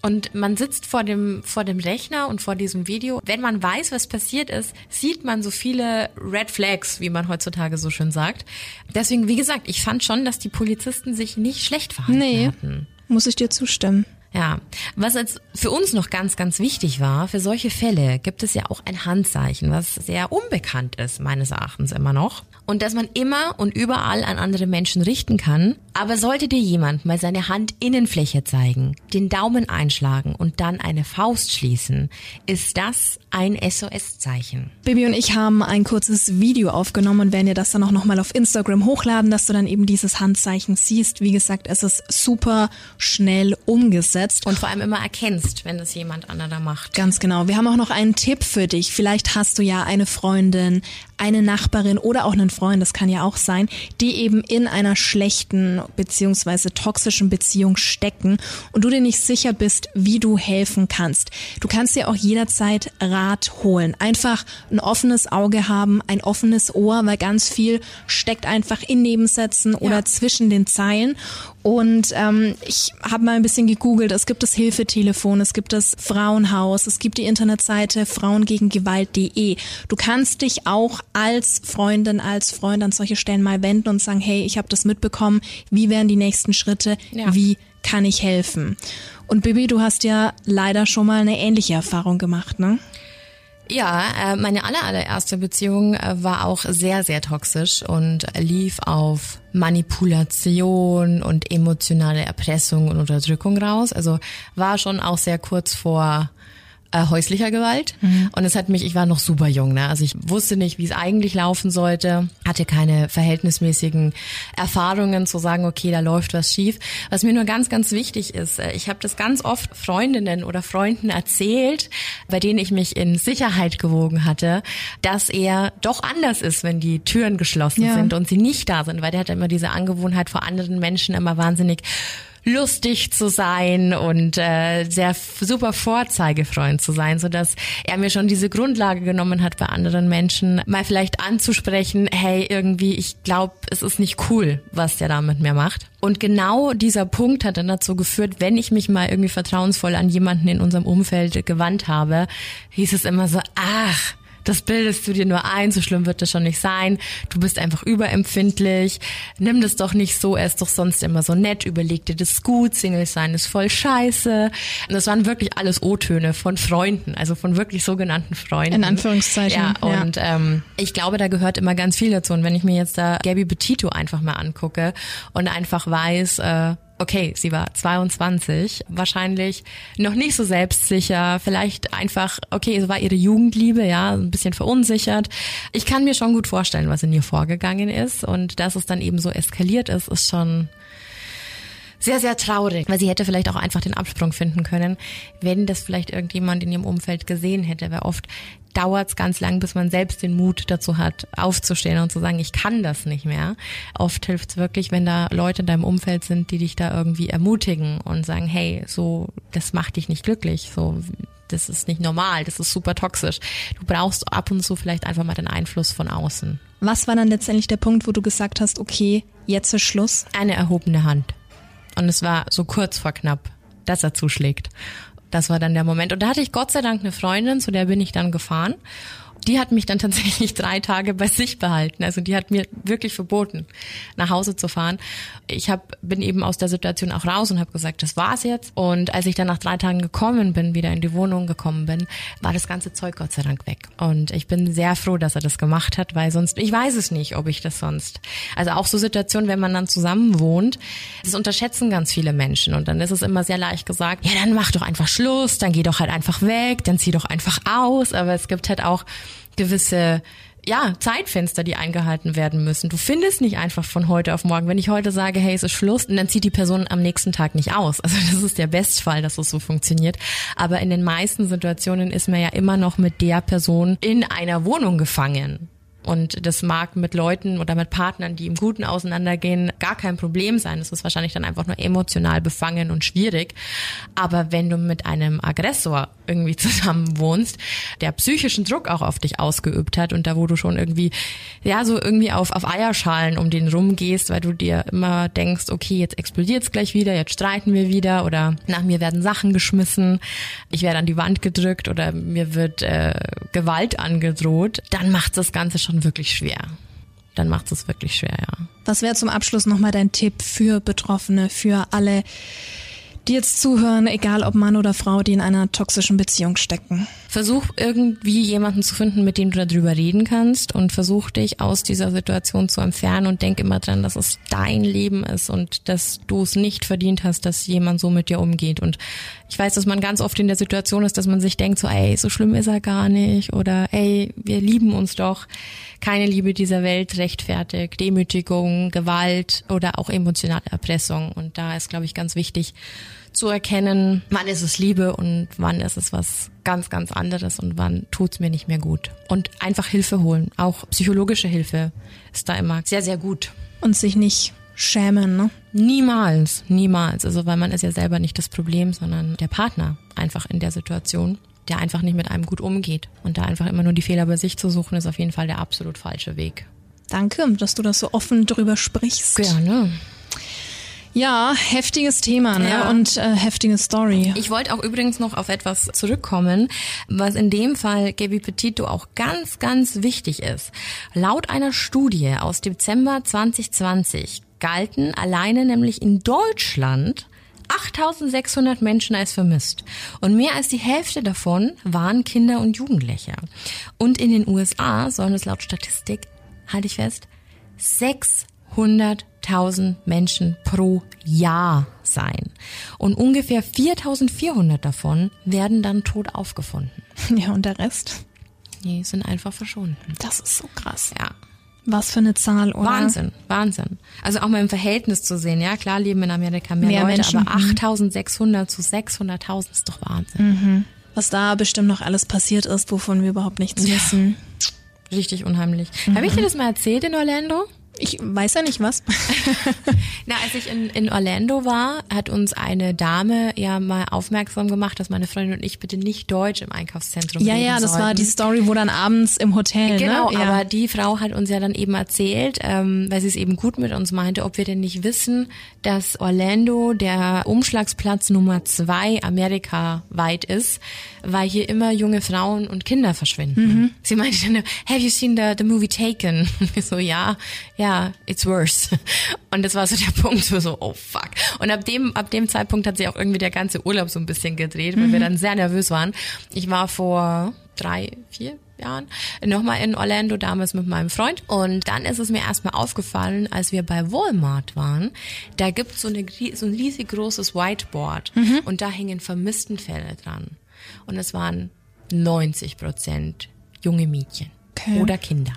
Und man sitzt vor dem, vor dem Rechner und vor diesem Video. Wenn man weiß, was passiert ist, sieht man so viele Red Flags, wie man heutzutage so schön sagt. Deswegen, wie gesagt, ich fand schon, dass die Polizisten sich nicht schlecht verhalten nee, hatten. muss ich dir zustimmen. Ja, was jetzt für uns noch ganz, ganz wichtig war, für solche Fälle gibt es ja auch ein Handzeichen, was sehr unbekannt ist, meines Erachtens immer noch. Und dass man immer und überall an andere Menschen richten kann. Aber sollte dir jemand mal seine Handinnenfläche zeigen, den Daumen einschlagen und dann eine Faust schließen, ist das ein SOS-Zeichen. Bibi und ich haben ein kurzes Video aufgenommen und werden dir das dann auch nochmal auf Instagram hochladen, dass du dann eben dieses Handzeichen siehst. Wie gesagt, es ist super schnell umgesetzt. Und vor allem immer erkennst, wenn das jemand anderer macht. Ganz genau. Wir haben auch noch einen Tipp für dich. Vielleicht hast du ja eine Freundin, eine Nachbarin oder auch einen Freund, das kann ja auch sein, die eben in einer schlechten beziehungsweise toxischen Beziehung stecken und du dir nicht sicher bist, wie du helfen kannst. Du kannst dir auch jederzeit Rat holen. Einfach ein offenes Auge haben, ein offenes Ohr, weil ganz viel steckt einfach in Nebensätzen oder zwischen den Zeilen. Und ähm, ich habe mal ein bisschen gegoogelt. Es gibt das Hilfetelefon, es gibt das Frauenhaus, es gibt die Internetseite frauengegengewalt.de. Du kannst dich auch als Freundin, als Freund an solche Stellen mal wenden und sagen, hey, ich habe das mitbekommen. Wie wären die nächsten Schritte? Ja. Wie kann ich helfen? Und Bibi, du hast ja leider schon mal eine ähnliche Erfahrung gemacht, ne? Ja, äh, meine aller, allererste Beziehung äh, war auch sehr, sehr toxisch und lief auf Manipulation und emotionale Erpressung und Unterdrückung raus. Also war schon auch sehr kurz vor äh, häuslicher Gewalt. Mhm. Und es hat mich, ich war noch super jung, ne? Also ich wusste nicht, wie es eigentlich laufen sollte, hatte keine verhältnismäßigen Erfahrungen zu sagen, okay, da läuft was schief. Was mir nur ganz, ganz wichtig ist, äh, ich habe das ganz oft Freundinnen oder Freunden erzählt, bei denen ich mich in Sicherheit gewogen hatte, dass er doch anders ist, wenn die Türen geschlossen ja. sind und sie nicht da sind, weil der hat immer diese Angewohnheit vor anderen Menschen immer wahnsinnig lustig zu sein und äh, sehr super Vorzeigefreund zu sein, so dass er mir schon diese Grundlage genommen hat, bei anderen Menschen mal vielleicht anzusprechen, hey, irgendwie, ich glaube, es ist nicht cool, was der da mit mir macht. Und genau dieser Punkt hat dann dazu geführt, wenn ich mich mal irgendwie vertrauensvoll an jemanden in unserem Umfeld gewandt habe, hieß es immer so, ach, das bildest du dir nur ein, so schlimm wird das schon nicht sein. Du bist einfach überempfindlich. Nimm das doch nicht so, er ist doch sonst immer so nett, überleg dir das gut, Single sein ist voll scheiße. Und das waren wirklich alles O-Töne von Freunden, also von wirklich sogenannten Freunden. In Anführungszeichen. Ja, und ja. Ähm, ich glaube, da gehört immer ganz viel dazu. Und wenn ich mir jetzt da Gabby Petito einfach mal angucke und einfach weiß, äh, okay, sie war 22, wahrscheinlich noch nicht so selbstsicher, vielleicht einfach, okay, es war ihre Jugendliebe, ja, ein bisschen verunsichert. Ich kann mir schon gut vorstellen, was in ihr vorgegangen ist und dass es dann eben so eskaliert ist, ist schon sehr, sehr traurig, weil sie hätte vielleicht auch einfach den Absprung finden können, wenn das vielleicht irgendjemand in ihrem Umfeld gesehen hätte, weil oft dauert es ganz lang, bis man selbst den Mut dazu hat, aufzustehen und zu sagen, ich kann das nicht mehr. Oft hilft es wirklich, wenn da Leute in deinem Umfeld sind, die dich da irgendwie ermutigen und sagen, hey, so, das macht dich nicht glücklich, so, das ist nicht normal, das ist super toxisch. Du brauchst ab und zu vielleicht einfach mal den Einfluss von außen. Was war dann letztendlich der Punkt, wo du gesagt hast, okay, jetzt ist Schluss? Eine erhobene Hand. Und es war so kurz vor knapp, dass er zuschlägt. Das war dann der Moment. Und da hatte ich Gott sei Dank eine Freundin, zu der bin ich dann gefahren die hat mich dann tatsächlich drei Tage bei sich behalten. Also die hat mir wirklich verboten, nach Hause zu fahren. Ich hab, bin eben aus der Situation auch raus und habe gesagt, das war's jetzt. Und als ich dann nach drei Tagen gekommen bin, wieder in die Wohnung gekommen bin, war das ganze Zeug Gott sei Dank weg. Und ich bin sehr froh, dass er das gemacht hat, weil sonst, ich weiß es nicht, ob ich das sonst. Also auch so Situationen, wenn man dann zusammen wohnt, das unterschätzen ganz viele Menschen. Und dann ist es immer sehr leicht gesagt, ja, dann mach doch einfach Schluss, dann geh doch halt einfach weg, dann zieh doch einfach aus. Aber es gibt halt auch gewisse ja, Zeitfenster, die eingehalten werden müssen. Du findest nicht einfach von heute auf morgen. Wenn ich heute sage, hey, es ist Schluss, dann zieht die Person am nächsten Tag nicht aus. Also das ist der Bestfall, dass es so funktioniert. Aber in den meisten Situationen ist man ja immer noch mit der Person in einer Wohnung gefangen. Und das mag mit Leuten oder mit Partnern, die im Guten auseinandergehen, gar kein Problem sein. Es ist wahrscheinlich dann einfach nur emotional befangen und schwierig. Aber wenn du mit einem Aggressor irgendwie zusammen wohnst, der psychischen Druck auch auf dich ausgeübt hat und da wo du schon irgendwie, ja, so irgendwie auf, auf Eierschalen um den rumgehst, weil du dir immer denkst, okay, jetzt explodiert's gleich wieder, jetzt streiten wir wieder oder nach mir werden Sachen geschmissen, ich werde an die Wand gedrückt oder mir wird äh, Gewalt angedroht, dann macht das Ganze schon wirklich schwer dann macht es wirklich schwer, ja. Was wäre zum Abschluss nochmal dein Tipp für Betroffene, für alle, die jetzt zuhören, egal ob Mann oder Frau, die in einer toxischen Beziehung stecken? Versuch irgendwie jemanden zu finden, mit dem du darüber reden kannst und versuch dich aus dieser Situation zu entfernen und denk immer dran, dass es dein Leben ist und dass du es nicht verdient hast, dass jemand so mit dir umgeht. Und ich weiß, dass man ganz oft in der Situation ist, dass man sich denkt so, ey, so schlimm ist er gar nicht oder ey, wir lieben uns doch. Keine Liebe dieser Welt rechtfertigt Demütigung, Gewalt oder auch emotionale Erpressung. Und da ist, glaube ich, ganz wichtig, zu erkennen, wann ist es Liebe und wann ist es was ganz, ganz anderes und wann tut's mir nicht mehr gut. Und einfach Hilfe holen. Auch psychologische Hilfe ist da immer sehr, sehr gut. Und sich nicht schämen, ne? Niemals, niemals. Also weil man ist ja selber nicht das Problem, sondern der Partner einfach in der Situation, der einfach nicht mit einem gut umgeht. Und da einfach immer nur die Fehler bei sich zu suchen, ist auf jeden Fall der absolut falsche Weg. Danke, dass du das so offen drüber sprichst. Gerne. Ja, heftiges Thema ne? Ja. und äh, heftige Story. Ich wollte auch übrigens noch auf etwas zurückkommen, was in dem Fall Gaby Petito auch ganz, ganz wichtig ist. Laut einer Studie aus Dezember 2020 galten alleine nämlich in Deutschland 8600 Menschen als vermisst. Und mehr als die Hälfte davon waren Kinder und Jugendliche. Und in den USA sollen es laut Statistik, halte ich fest, 600.000 Menschen pro Jahr sein. Und ungefähr 4400 davon werden dann tot aufgefunden. Ja, und der Rest? Die sind einfach verschwunden. Das ist so krass. Ja. Was für eine Zahl, oder? Wahnsinn, Wahnsinn. Also auch mal im Verhältnis zu sehen, ja, klar leben in Amerika mehr, Mehr Leute, Menschen, aber mhm. 8600 zu 600.000 ist doch Wahnsinn. Was da bestimmt noch alles passiert ist, wovon wir überhaupt nichts wissen. Richtig unheimlich. Habe ich dir das mal erzählt in Orlando? Ich weiß ja nicht was. Na, als ich in, in Orlando war, hat uns eine Dame ja mal aufmerksam gemacht, dass meine Freundin und ich bitte nicht Deutsch im Einkaufszentrum ja, ja, das war sollten. die Story, wo dann abends im Hotel, Genau, ne? Ja. aber die Frau hat uns ja dann eben erzählt, ähm, weil sie es eben gut mit uns meinte, ob wir denn nicht wissen, dass Orlando der Umschlagsplatz Nummer zwei Amerika weit ist, weil hier immer junge Frauen und Kinder verschwinden. Mhm. Sie meinte dann, have you seen the, the movie Taken? So, ja, ja, it's worse. Und das war so der Punkt, so, so, oh fuck. Und ab dem, ab dem Zeitpunkt hat sich auch irgendwie der ganze Urlaub so ein bisschen gedreht, weil Mhm. wir dann sehr nervös waren. Ich war vor drei, vier Jahren nochmal in Orlando damals mit meinem Freund und dann ist es mir erstmal aufgefallen, als wir bei Walmart waren, da gibt's so, rie- so ein riesig großes Whiteboard Mhm. und da hängen Vermisstenfälle dran und es waren 90 Prozent junge Mädchen Okay. oder Kinder.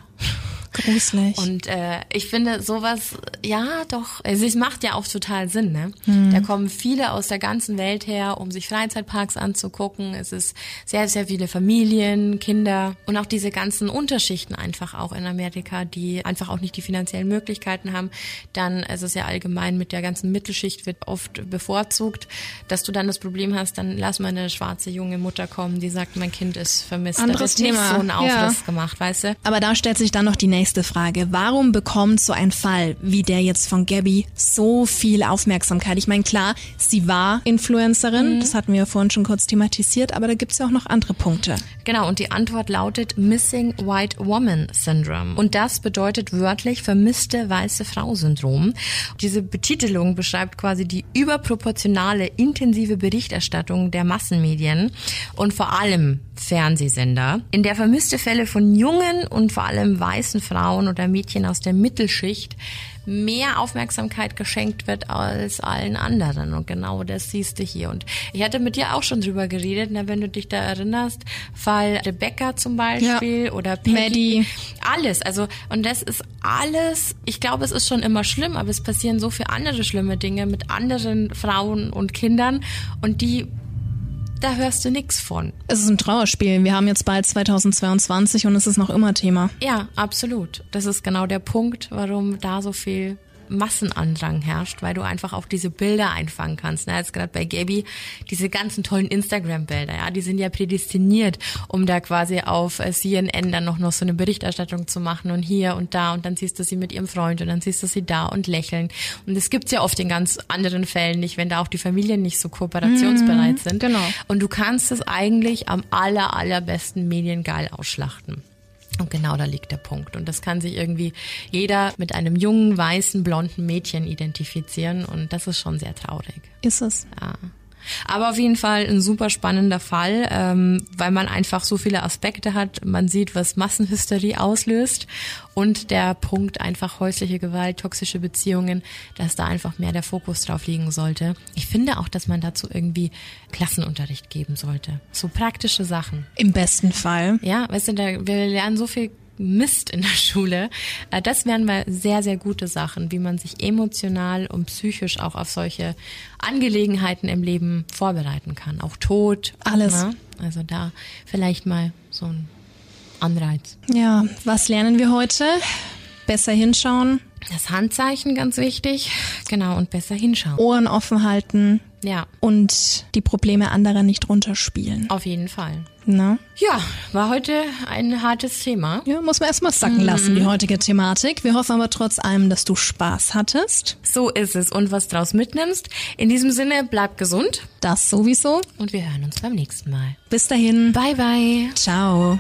Gruselig. Und äh, ich finde sowas, ja doch, also es macht ja auch total Sinn. Ne? Mhm. Da kommen viele aus der ganzen Welt her, um sich Freizeitparks anzugucken. Es ist sehr, sehr viele Familien, Kinder und auch diese ganzen Unterschichten einfach auch in Amerika, die einfach auch nicht die finanziellen Möglichkeiten haben. Dann ist es ja allgemein mit der ganzen Mittelschicht wird oft bevorzugt, dass du dann das Problem hast, dann lass mal eine schwarze junge Mutter kommen, die sagt, mein Kind ist vermisst. Anderes da wird Thema, nicht so ein ja. Aufriss gemacht, weißt du? Aber da stellt sich dann noch die nächste Frage. Warum bekommt so ein Fall wie der jetzt von Gabby so viel Aufmerksamkeit? Ich meine, klar, sie war Influencerin, das hatten wir ja vorhin schon kurz thematisiert, aber da gibt's ja auch noch andere Punkte. Genau, und die Antwort lautet Missing White Woman Syndrome. Und das bedeutet wörtlich vermisste weiße Frau Syndrom. Diese Betitelung beschreibt quasi die überproportionale intensive Berichterstattung der Massenmedien und vor allem Fernsehsender, in der vermisste Fälle von jungen und vor allem weißen Frauen oder Mädchen aus der Mittelschicht mehr Aufmerksamkeit geschenkt wird als allen anderen. Und genau das siehst du hier. Und ich hatte mit dir auch schon drüber geredet, na, wenn du dich da erinnerst, Fall Rebecca zum Beispiel oder Peggy. Maddie. Alles. Also, und das ist alles, ich glaube, es ist schon immer schlimm, aber es passieren so viele andere schlimme Dinge mit anderen Frauen und Kindern und die, da hörst du nix von. Es ist ein Trauerspiel. Wir haben jetzt bald 2022 und es ist noch immer Thema. Ja, absolut. Das ist genau der Punkt, warum da so viel Massenandrang herrscht, weil du einfach auch diese Bilder einfangen kannst. Ne? Jetzt gerade bei Gaby, diese ganzen tollen Instagram-Bilder, ja, die sind ja prädestiniert, um da quasi auf äh, CNN dann noch, noch so eine Berichterstattung zu machen und hier und da und dann siehst du sie mit ihrem Freund und dann siehst du sie da und lächeln. Und das gibt's ja oft in ganz anderen Fällen nicht, wenn da auch die Familien nicht so kooperationsbereit sind. genau. Und du kannst es eigentlich am aller, allerbesten mediengeil ausschlachten. Und genau da liegt der Punkt. Und das kann sich irgendwie jeder mit einem jungen, weißen, blonden Mädchen identifizieren. Und das ist schon sehr traurig. Ist es. Ja. Aber auf jeden Fall ein super spannender Fall, ähm, weil man einfach so viele Aspekte hat. Man sieht, was Massenhysterie auslöst und der Punkt einfach häusliche Gewalt, toxische Beziehungen, dass da einfach mehr der Fokus drauf liegen sollte. Ich finde auch, dass man dazu irgendwie Klassenunterricht geben sollte. So praktische Sachen. Im besten Fall. Ja, weißt du, da, wir lernen so viel Mist in der Schule. Äh, Das wären mal sehr, sehr gute Sachen, wie man sich emotional und psychisch auch auf solche Angelegenheiten im Leben vorbereiten kann. Auch Tod. Alles. Ne? Also da vielleicht mal so ein Anreiz. Ja, was lernen wir heute? Besser hinschauen, Das Handzeichen ganz wichtig. Genau, und besser hinschauen. Ohren offen halten Ja, und die Probleme anderer nicht runterspielen. auf jeden Fall. Ne? Ja, war heute ein hartes Thema. Ja, muss man erstmal sacken lassen, die heutige Thematik. Wir hoffen aber trotz allem, dass du Spaß hattest. So ist es und was draus mitnimmst. In diesem Sinne, bleib gesund Das sowieso. und wir hören uns beim nächsten Mal. Bis dahin. Bye bye. Ciao.